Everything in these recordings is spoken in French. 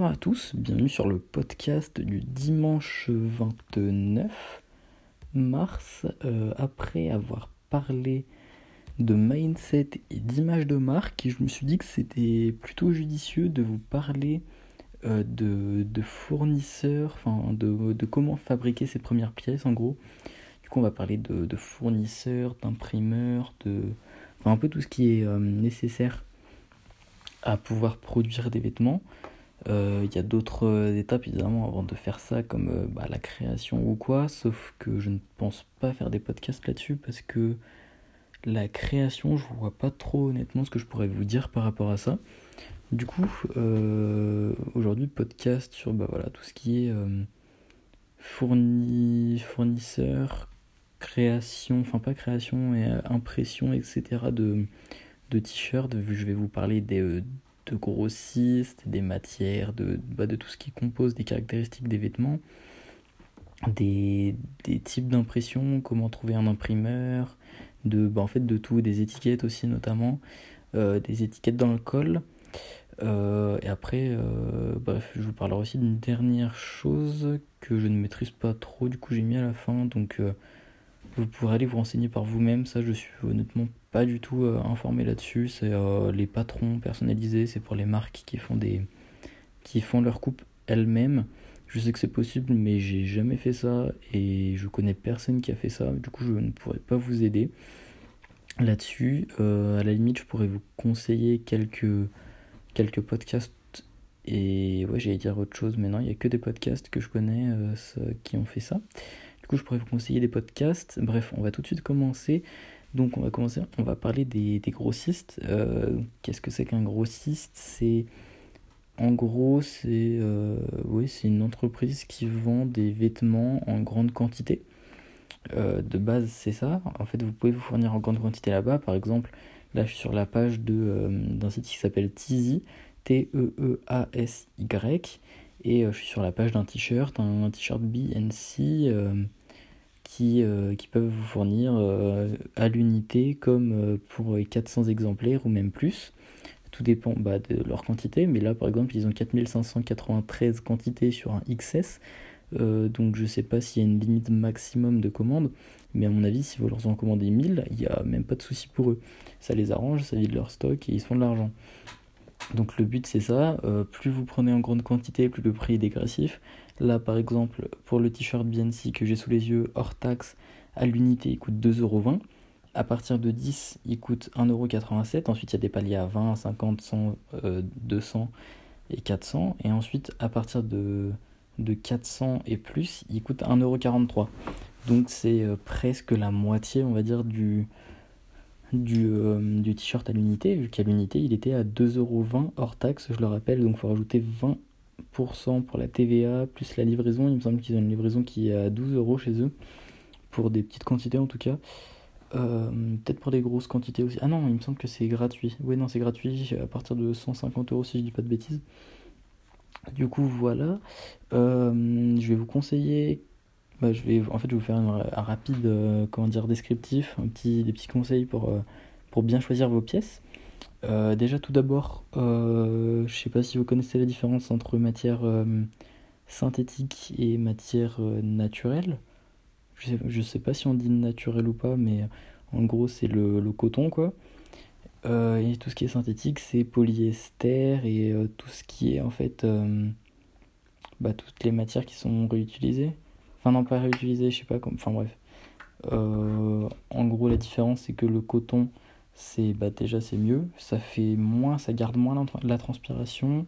Bonjour à tous, bienvenue sur le podcast du dimanche 29 mars. Euh, après avoir parlé de mindset et d'image de marque, je me suis dit que c'était plutôt judicieux de vous parler euh, de, fournisseurs, enfin de, comment fabriquer ses premières pièces en gros. Du coup on va parler de, fournisseurs, d'imprimeurs, de... Enfin un peu tout ce qui est euh, nécessaire à pouvoir produire des vêtements. Euh, il y a d'autres euh, étapes évidemment avant de faire ça, comme euh, bah, la création ou quoi, sauf que je ne pense pas faire des podcasts là-dessus parce que la création, je vois pas trop honnêtement ce que je pourrais vous dire par rapport à ça. Du coup, aujourd'hui, podcast sur bah, voilà, tout ce qui est fourni, fournisseur, création, enfin pas création, et impression, etc. de, de t-shirts. Je vais vous parler des de grossistes, des matières, de, bah, de tout ce qui compose des caractéristiques des vêtements, des, types d'impression, comment trouver un imprimeur, de, bah, en fait de tout, des étiquettes aussi notamment, euh, des étiquettes dans le col. Euh, et après, euh, bref, je vous parlerai aussi d'une dernière chose que je ne maîtrise pas trop, du coup j'ai mis à la fin, donc vous pourrez aller vous renseigner par vous-même, ça je suis honnêtement pas du tout euh, informé là-dessus. C'est euh, les patrons personnalisés, c'est pour les marques qui font des qui font leur coupe elles-mêmes. Je sais que c'est possible, mais j'ai jamais fait ça et je connais personne qui a fait ça. Du coup, je ne pourrais pas vous aider là-dessus. Euh, à la limite, je pourrais vous conseiller quelques quelques podcasts et ouais, j'allais dire autre chose, mais non, il n'y a que des podcasts que je connais qui ont fait ça. Du coup, je pourrais vous conseiller des podcasts. Bref, on va tout de suite commencer. Donc on va commencer, on va parler des, grossistes. Euh, qu'est-ce que c'est qu'un grossiste? C'est en gros c'est euh, c'est une entreprise qui vend des vêtements en grande quantité. Euh, de base c'est ça. En fait vous pouvez vous fournir en grande quantité là-bas. Par exemple là je suis sur la page d'un site qui s'appelle Teasy T-E-E-A-S-Y et je suis sur la page d'un t-shirt, un t-shirt BNC qui, euh, qui peuvent vous fournir euh, à l'unité comme euh, pour 400 exemplaires ou même plus. Tout dépend bah, de leur quantité, mais là par exemple ils ont 4593 quantités sur un XS, donc je sais pas s'il y a une limite maximum de commandes, mais à mon avis si vous leur en commandez 1000, il n'y a même pas de souci pour eux. Ça les arrange, ça vide leur stock et ils font de l'argent. Donc le but c'est ça, plus vous prenez en grande quantité, plus le prix est dégressif. Là, par exemple, pour le t-shirt BNC que j'ai sous les yeux, hors taxe, à l'unité, il coûte 2,20€. À partir de 10, il coûte 1,87€. Ensuite, il y a des paliers à 20, 50, 100, 200 et 400. Et ensuite, à partir de, de 400 et plus, il coûte 1,43€. Donc, c'est euh, presque la moitié, on va dire, du, euh, du t-shirt à l'unité. Vu qu'à l'unité, il était à 2,20€ hors taxe, je le rappelle. Donc, il faut rajouter 20 pour la TVA, plus la livraison. Il me semble qu'ils ont une livraison qui est à 12 euros chez eux, pour des petites quantités en tout cas. Euh, peut-être pour des grosses quantités aussi. Ah non, il me semble que c'est gratuit. Oui, non, c'est gratuit à partir de 150 euros si je dis pas de bêtises. Du coup, voilà. Euh, je vais vous conseiller. Bah, je vais, en fait, je vais vous faire un, rapide, euh, comment dire, descriptif, un petit, des petits conseils pour, pour bien choisir vos pièces. Euh, déjà tout d'abord, euh, je sais pas si vous connaissez la différence entre matière euh, synthétique et matière naturelle. Je sais, pas si on dit naturel ou pas, mais en gros c'est le, coton quoi. et tout ce qui est synthétique c'est polyester et tout ce qui est en fait bah, toutes les matières qui sont réutilisées. Enfin non pas réutilisées, je sais pas comme. Enfin bref. en gros la différence c'est que le coton c'est bah déjà c'est mieux, ça fait moins, ça garde moins la, transpiration,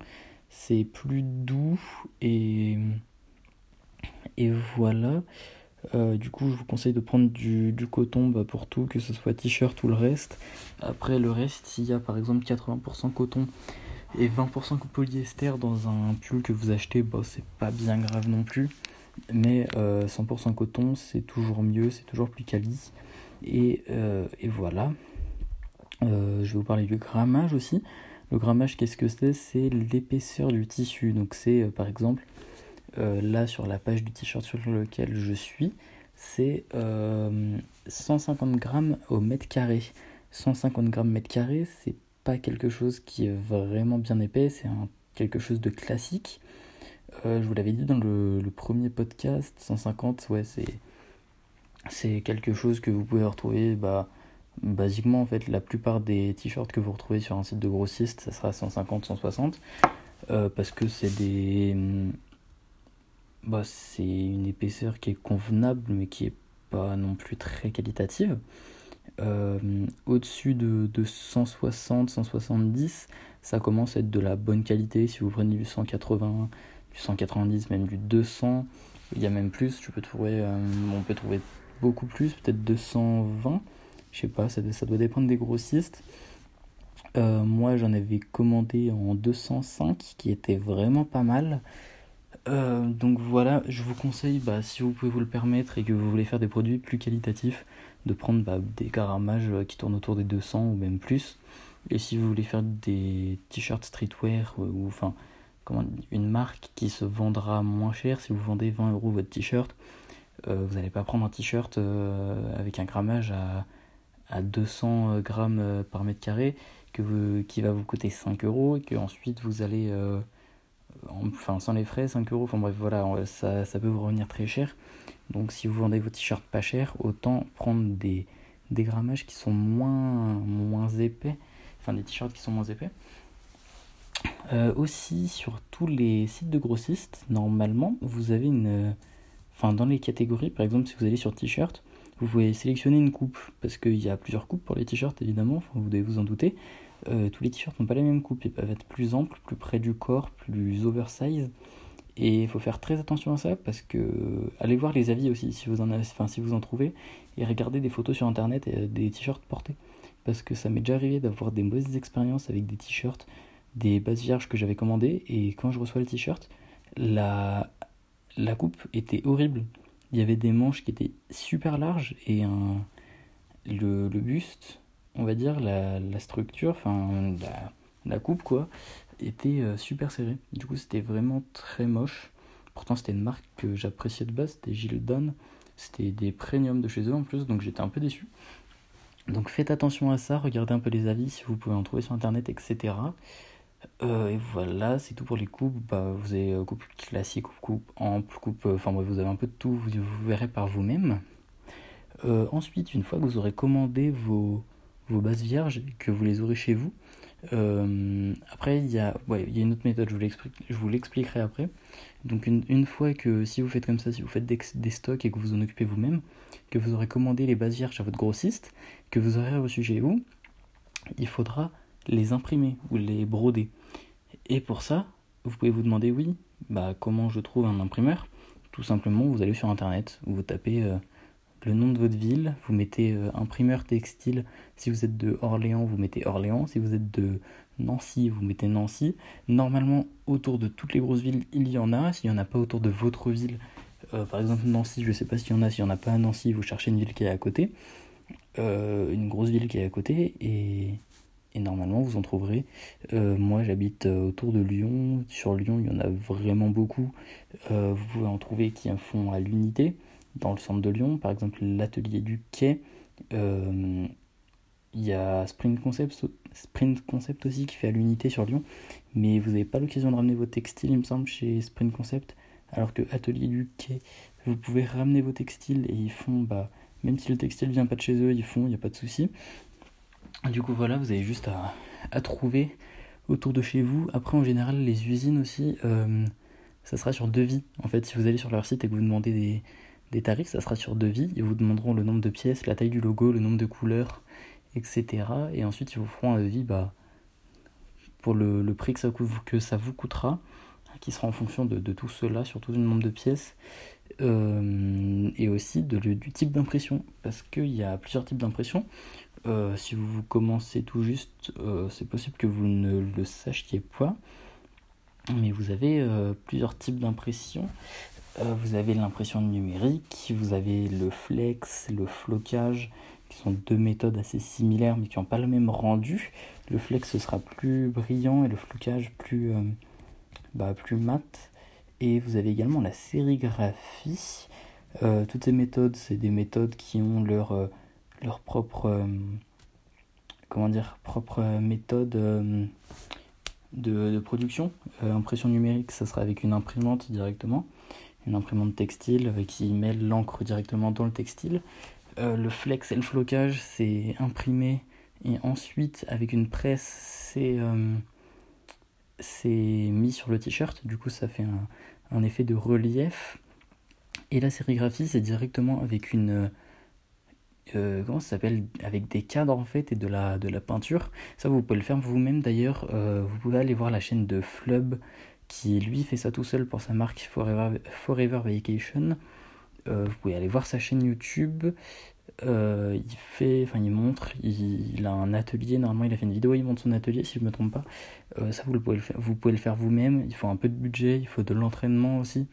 c'est plus doux et voilà. Euh, du coup, je vous conseille de prendre du, coton bah, pour tout, que ce soit t-shirt ou le reste. Après, le reste, s'il y a par exemple 80% coton et 20% polyester dans un pull que vous achetez, bah, c'est pas bien grave non plus. Mais 100% euh, coton, c'est toujours mieux, c'est toujours plus quali. Et, euh, et voilà. Euh, je vais vous parler du grammage aussi. Le grammage, qu'est-ce que c'est? C'est l'épaisseur du tissu. Donc c'est euh, par exemple euh, là sur la page du t-shirt sur lequel je suis, c'est 150 grammes au mètre carré. 150 grammes mètre carré, c'est pas quelque chose qui est vraiment bien épais, c'est quelque chose de classique. je vous l'avais dit dans le, le, premier podcast, 150, ouais, c'est, c'est quelque chose que vous pouvez retrouver, bah, basiquement en fait, la plupart des t-shirts que vous retrouvez sur un site de grossiste, ça sera 150, 160, parce que c'est des bah, c'est une épaisseur qui est convenable, mais qui est pas non plus très qualitative. Euh, au-dessus de, de 160, 170, ça commence à être de la bonne qualité. Si vous prenez du 180, du 190, même du 200, il y a même plus. Je peux trouver, euh, on peut trouver beaucoup plus, peut-être 220. Je sais pas, ça, ça, doit dépendre des grossistes. Euh, moi, j'en avais commandé en 205, qui était vraiment pas mal. Euh, donc voilà, je vous conseille, bah, si vous pouvez vous le permettre et que vous voulez faire des produits plus qualitatifs, de prendre bah, des caramages euh, qui tournent autour des 200 ou même plus. Et si vous voulez faire des t-shirts streetwear ou enfin une marque qui se vendra moins cher, si vous vendez 20 euros votre t-shirt, vous n'allez pas prendre un t-shirt avec un grammage à, à 200 grammes par mètre carré que qui va vous coûter 5 euros et que ensuite vous allez enfin sans les frais, 5 euros, enfin bref, voilà, ça, ça peut vous revenir très cher. Donc si vous vendez vos t-shirts pas cher, autant prendre des, des grammages qui sont moins, moins épais, enfin des t-shirts qui sont moins épais. Euh, aussi, sur tous les sites de grossistes, normalement, vous avez une. Enfin, dans les catégories, par exemple, si vous allez sur t-shirt, vous pouvez sélectionner une coupe, parce qu'il y a plusieurs coupes pour les t-shirts, évidemment, vous devez vous en douter. Euh, tous les t-shirts n'ont pas la même coupe, ils peuvent être plus amples, plus près du corps, plus oversize. Et il faut faire très attention à ça parce que allez voir les avis aussi si vous en avez, si vous en trouvez et regardez des photos sur internet et des t-shirts portés parce que ça m'est déjà arrivé d'avoir des mauvaises expériences avec des t-shirts, des bases vierges que j'avais commandées et quand je reçois le t-shirt, la la coupe était horrible. Il y avait des manches qui étaient super larges et un le, buste on va dire, la, structure, enfin la, coupe quoi, était euh, super serrée. Du coup, c'était vraiment très moche. Pourtant, c'était une marque que j'appréciais de base, c'était Gildan. C'était des premiums de chez eux en plus, donc j'étais un peu déçu. Donc faites attention à ça, regardez un peu les avis si vous pouvez en trouver sur internet, etc. Euh, et voilà, c'est tout pour les coupes. Bah, vous avez euh, coupe classique, coupe, coupe ample, coupe. Enfin bref, vous avez un peu de tout, vous, verrez par vous-même. ensuite, une fois que vous aurez commandé vos, bases vierges que vous les aurez chez vous. Euh, après, il y, a, ouais, y a une autre méthode, je vous l'expliquerai après. Donc une, une, fois que si vous faites comme ça, si vous faites des, des stocks et que vous en occupez vous-même, que vous aurez commandé les bases vierges à votre grossiste, que vous aurez reçu chez vous, il faudra les imprimer ou les broder. Et pour ça, vous pouvez vous demander, oui, bah comment je trouve un imprimeur? Tout simplement, vous allez sur Internet, vous tapez... Euh, le nom de votre ville, vous mettez euh, imprimeur textile. Si vous êtes de Orléans, vous mettez Orléans. Si vous êtes de Nancy, vous mettez Nancy. Normalement, autour de toutes les grosses villes, il y en a. S'il n'y en a pas autour de votre ville, euh, par exemple Nancy, je ne sais pas s'il y en a. S'il n'y en a pas à Nancy, vous cherchez une ville qui est à côté. Une grosse ville qui est à côté. Et, et normalement, vous en trouverez. moi, j'habite autour de Lyon. Sur Lyon, il y en a vraiment beaucoup. vous pouvez en trouver qui en font à l'unité dans le centre de Lyon, par exemple l'atelier du quai. Euh, il y a Sprint Concept, Concept aussi qui fait à l'unité sur Lyon, mais vous n'avez pas l'occasion de ramener vos textiles, il me semble, chez Sprint Concept, alors que Atelier du Quai, vous pouvez ramener vos textiles et ils font, bah, même si le textile vient pas de chez eux, ils font, il n'y a pas de souci. Du coup, voilà, vous avez juste à, trouver autour de chez vous. Après, en général, les usines aussi, euh, ça sera sur devis. En fait, si vous allez sur leur site et que vous demandez des, tarifs, ça sera sur devis. Ils vous demanderont le nombre de pièces, la taille du logo, le nombre de couleurs, etc. Et ensuite, ils vous feront un devis bah, pour le, prix que ça, vous coûtera, qui sera en fonction de, tout cela, surtout du nombre de pièces, euh, et aussi du type d'impression, parce qu'il y a plusieurs types d'impression. Euh, si vous commencez tout juste, euh, c'est possible que vous ne le sachiez pas, mais vous avez plusieurs types d'impression. Euh, vous avez l'impression numérique, vous avez le flex, le flocage, qui sont deux méthodes assez similaires mais qui n'ont pas le même rendu. Le flex sera plus brillant et le flocage plus, euh, bah, plus mat. Et vous avez également la sérigraphie. Euh, toutes ces méthodes, c'est des méthodes qui ont leur, leur propre, comment dire, propre méthode de, production. impression numérique, ça sera avec une imprimante directement, une imprimante textile qui met l'encre directement dans le textile. le flex et le flocage, c'est imprimé et ensuite avec une presse, c'est c'est mis sur le t-shirt. Du coup, ça fait un effet de relief. Et la sérigraphie, c'est directement avec une. Euh, comment ça s'appelle Avec des cadres en fait et de la, de la peinture. Ça, vous pouvez le faire vous-même d'ailleurs. Euh, vous pouvez aller voir la chaîne de Flub qui lui fait ça tout seul pour sa marque Forever, Forever Vacation. Euh, vous pouvez aller voir sa chaîne YouTube. il fait, enfin il montre, il, a un atelier, normalement il a fait une vidéo, il montre son atelier si je me trompe pas. ça vous, pouvez le faire, vous pouvez le faire vous-même, il faut un peu de budget, il faut de l'entraînement aussi.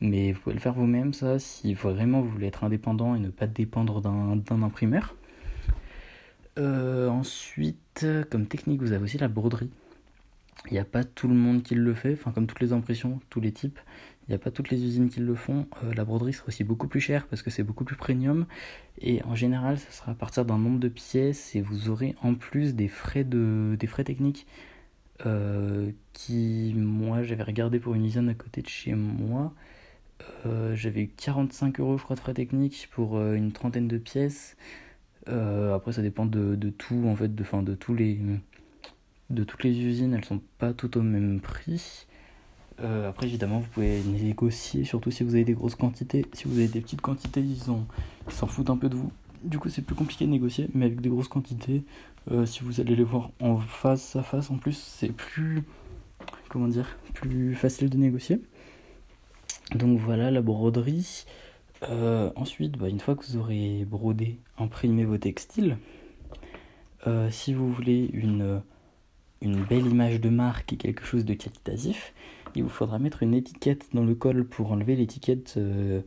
Mais vous pouvez le faire vous-même, ça, si vraiment vous voulez être indépendant et ne pas dépendre d'un imprimeur. Euh, ensuite, comme technique, vous avez aussi la broderie. Il n'y a pas tout le monde qui le fait, enfin comme toutes les impressions, tous les types. Il n'y a pas toutes les usines qui le font. Euh, la broderie sera aussi beaucoup plus chère parce que c'est beaucoup plus premium. Et en général, ça sera à partir d'un nombre de pièces et vous aurez en plus des frais, de, des frais techniques euh, qui, moi, j'avais regardé pour une usine à côté de chez moi. Euh, j'avais eu 45 euros, je crois, de frais techniques pour euh, une trentaine de pièces. Euh, après, ça dépend de, de, tout, en fait, de, fin, de, tous les, de toutes les usines, elles sont pas toutes au même prix. après, évidemment, vous pouvez négocier, surtout si vous avez des grosses quantités. Si vous avez des petites quantités, ils s'en foutent un peu de vous. Du coup, c'est plus compliqué de négocier, mais avec des grosses quantités, si vous allez les voir en face à face, en plus, c'est plus, comment dire, plus facile de négocier. Donc voilà la broderie. Euh, ensuite, bah, une fois que vous aurez brodé, imprimé vos textiles, euh, si vous voulez une, belle image de marque et quelque chose de qualitatif, il vous faudra mettre une étiquette dans le col pour enlever l'étiquette euh,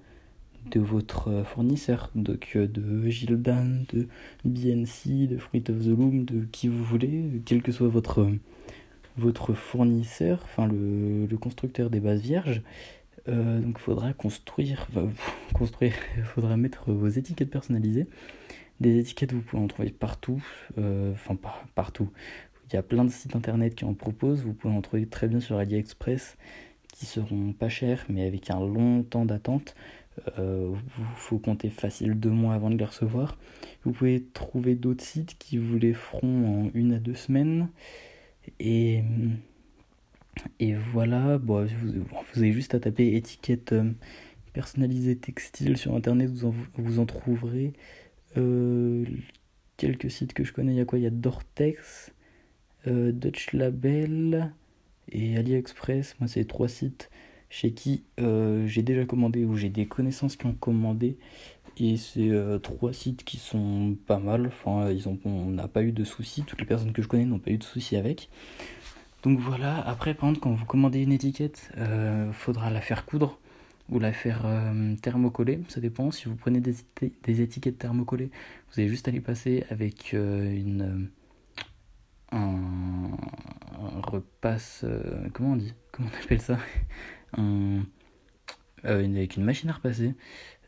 de votre fournisseur, donc de Gildan, de BNC, de Fruit of the Loom, de qui vous voulez, quel que soit votre, fournisseur, enfin le constructeur des bases vierges. Euh, donc il faudra construire, construire, il faudra mettre vos étiquettes personnalisées. Des étiquettes, vous pouvez en trouver partout, euh, enfin partout. Il y a plein de sites internet qui en proposent, vous pouvez en trouver très bien sur AliExpress, qui seront pas chers, mais avec un long temps d'attente. Il euh, faut compter facile deux mois avant de les recevoir. Vous pouvez trouver d'autres sites qui vous les feront en une à deux semaines. Et et voilà, bon, vous, avez juste à taper étiquette euh, personnalisée textile sur internet, vous en, vous en trouverez. Euh, quelques sites que je connais, il y a quoi? Il y a Dortex, euh, Dutch Label et AliExpress. Moi, c'est trois sites chez qui j'ai déjà commandé ou j'ai des connaissances qui ont commandé. Et c'est trois sites qui sont pas mal. Enfin, ils ont, on n'a pas eu de soucis. Toutes les personnes que je connais n'ont pas eu de soucis avec. Donc voilà, après par contre quand vous commandez une étiquette, il euh, faudra la faire coudre ou la faire euh, thermocoller, ça dépend. Si vous prenez des, étiquettes thermocollées, vous allez juste aller passer avec euh, une un, repasse, comment on dit? Comment on appelle ça? Avec une machine à repasser.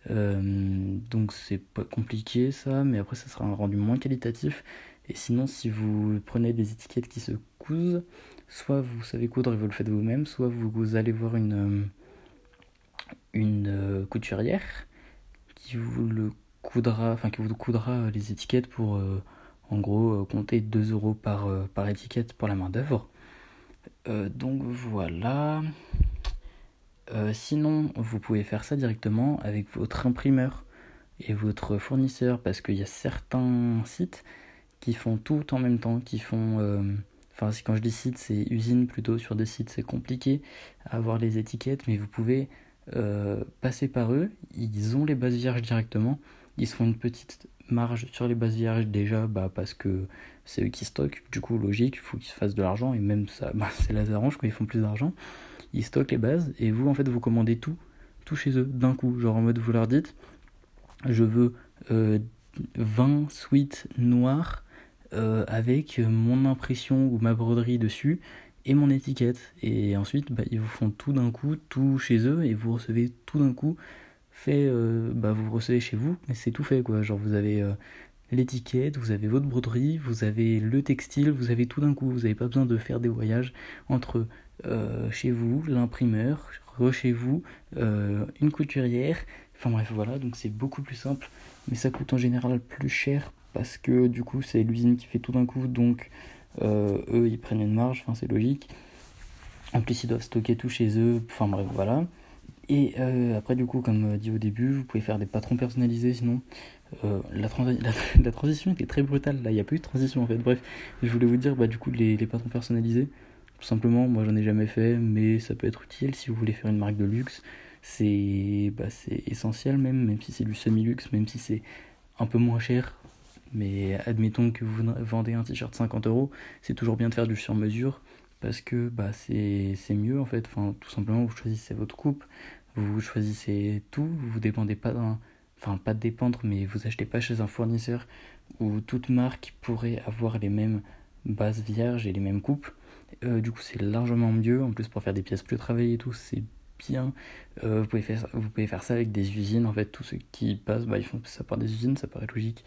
donc c'est pas compliqué ça, mais après ça sera un rendu moins qualitatif. Et sinon, si vous prenez des étiquettes qui se cousent, soit vous savez coudre et vous le faites vous-même, soit vous, allez voir une, euh, euh, couturière qui vous le coudra, enfin qui vous coudra les étiquettes pour euh, en gros compter 2 euros par, étiquette pour la main d'œuvre. donc voilà. sinon, vous pouvez faire ça directement avec votre imprimeur et votre fournisseur parce qu'il y a certains sites qui font tout en même temps, qui font Enfin, quand je dis site, c'est usine plutôt. Sur des sites, c'est compliqué à avoir les étiquettes, mais vous pouvez euh, passer par eux. Ils ont les bases vierges directement. Ils se font une petite marge sur les bases vierges déjà, bah, parce que c'est eux qui stockent. Du coup, logique, il faut qu'ils se fassent de l'argent. Et même ça, bah, c'est les arrange quand ils font plus d'argent. Ils stockent les bases et vous, en fait, vous commandez tout, tout chez eux d'un coup. Genre en mode, vous leur dites, je veux euh, 20 suites noires euh, avec mon impression ou ma broderie dessus et mon étiquette. Et ensuite, bah, ils vous font tout d'un coup, tout chez eux, et vous recevez tout d'un coup fait, euh, bah, vous recevez chez vous, mais c'est tout fait quoi. Genre vous avez l'étiquette, vous avez votre broderie, vous avez le textile, vous avez tout d'un coup. Vous n'avez pas besoin de faire des voyages entre euh, chez vous, l'imprimeur, chez vous, euh, une couturière. Enfin bref, voilà, donc c'est beaucoup plus simple. Mais ça coûte en général plus cher parce que du coup, c'est l'usine qui fait tout d'un coup. Donc euh, eux, ils prennent une marge, enfin c'est logique. En plus, ils doivent stocker tout chez eux. Enfin bref, voilà. Et après, du coup, comme dit au début, vous pouvez faire des patrons personnalisés sinon. Euh, la, transition était très brutale, là, il n'y a eu de transition en fait. Bref, je voulais vous dire, bah, du coup, les, les patrons personnalisés, tout simplement, moi j'en ai jamais fait, mais ça peut être utile si vous voulez faire une marque de luxe. C'est bah, essentiel même, même si c'est du semi-luxe, même si c'est un peu moins cher. Mais admettons que vous vendez un t-shirt 50 euros, c'est toujours bien de faire du sur-mesure parce que bah, c'est mieux en fait. Enfin, tout simplement, vous choisissez votre coupe, vous choisissez tout, vous dépendez pas d'un enfin pas dépendre, mais vous achetez pas chez un fournisseur où toute marque pourrait avoir les mêmes bases vierges et les mêmes coupes. Euh, du coup, c'est largement mieux. En plus, pour faire des pièces plus travaillées et tout, c'est bien. Euh, vous, pouvez faire, vous pouvez faire ça avec des usines. En fait, tous ceux qui passent, bah, ils font ça par des usines, ça paraît logique.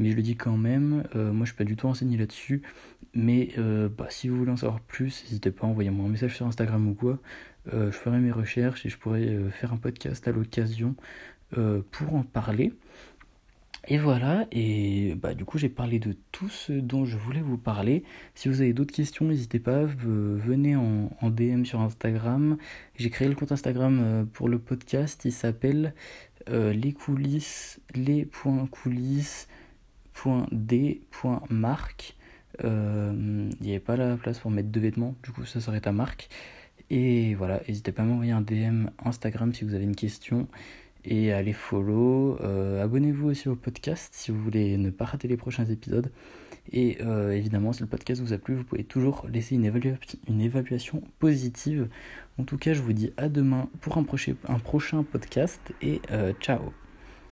Mais je le dis quand même, euh, moi je suis pas du tout renseigné là-dessus. Mais bah, si vous voulez en savoir plus, n'hésitez pas, envoyez-moi un message sur Instagram ou quoi. je ferai mes recherches et je pourrai faire un podcast à l'occasion euh, pour en parler. Et voilà, et bah, du coup j'ai parlé de tout ce dont je voulais vous parler. Si vous avez d'autres questions, n'hésitez pas, venez en, DM sur Instagram. J'ai créé le compte Instagram euh, pour le podcast, il s'appelle euh, les coulisses, les points coulisses, marque. Il n'y avait pas la place pour mettre deux vêtements, du coup ça serait ta marque. Et voilà, n'hésitez pas à m'envoyer un DM Instagram si vous avez une question et allez follow. Euh, abonnez-vous aussi au podcast si vous voulez ne pas rater les prochains épisodes. Et euh, évidemment, si le podcast vous a plu, vous pouvez toujours laisser une, une évaluation positive. En tout cas, je vous dis à demain pour un, prochain, un prochain podcast et euh, ciao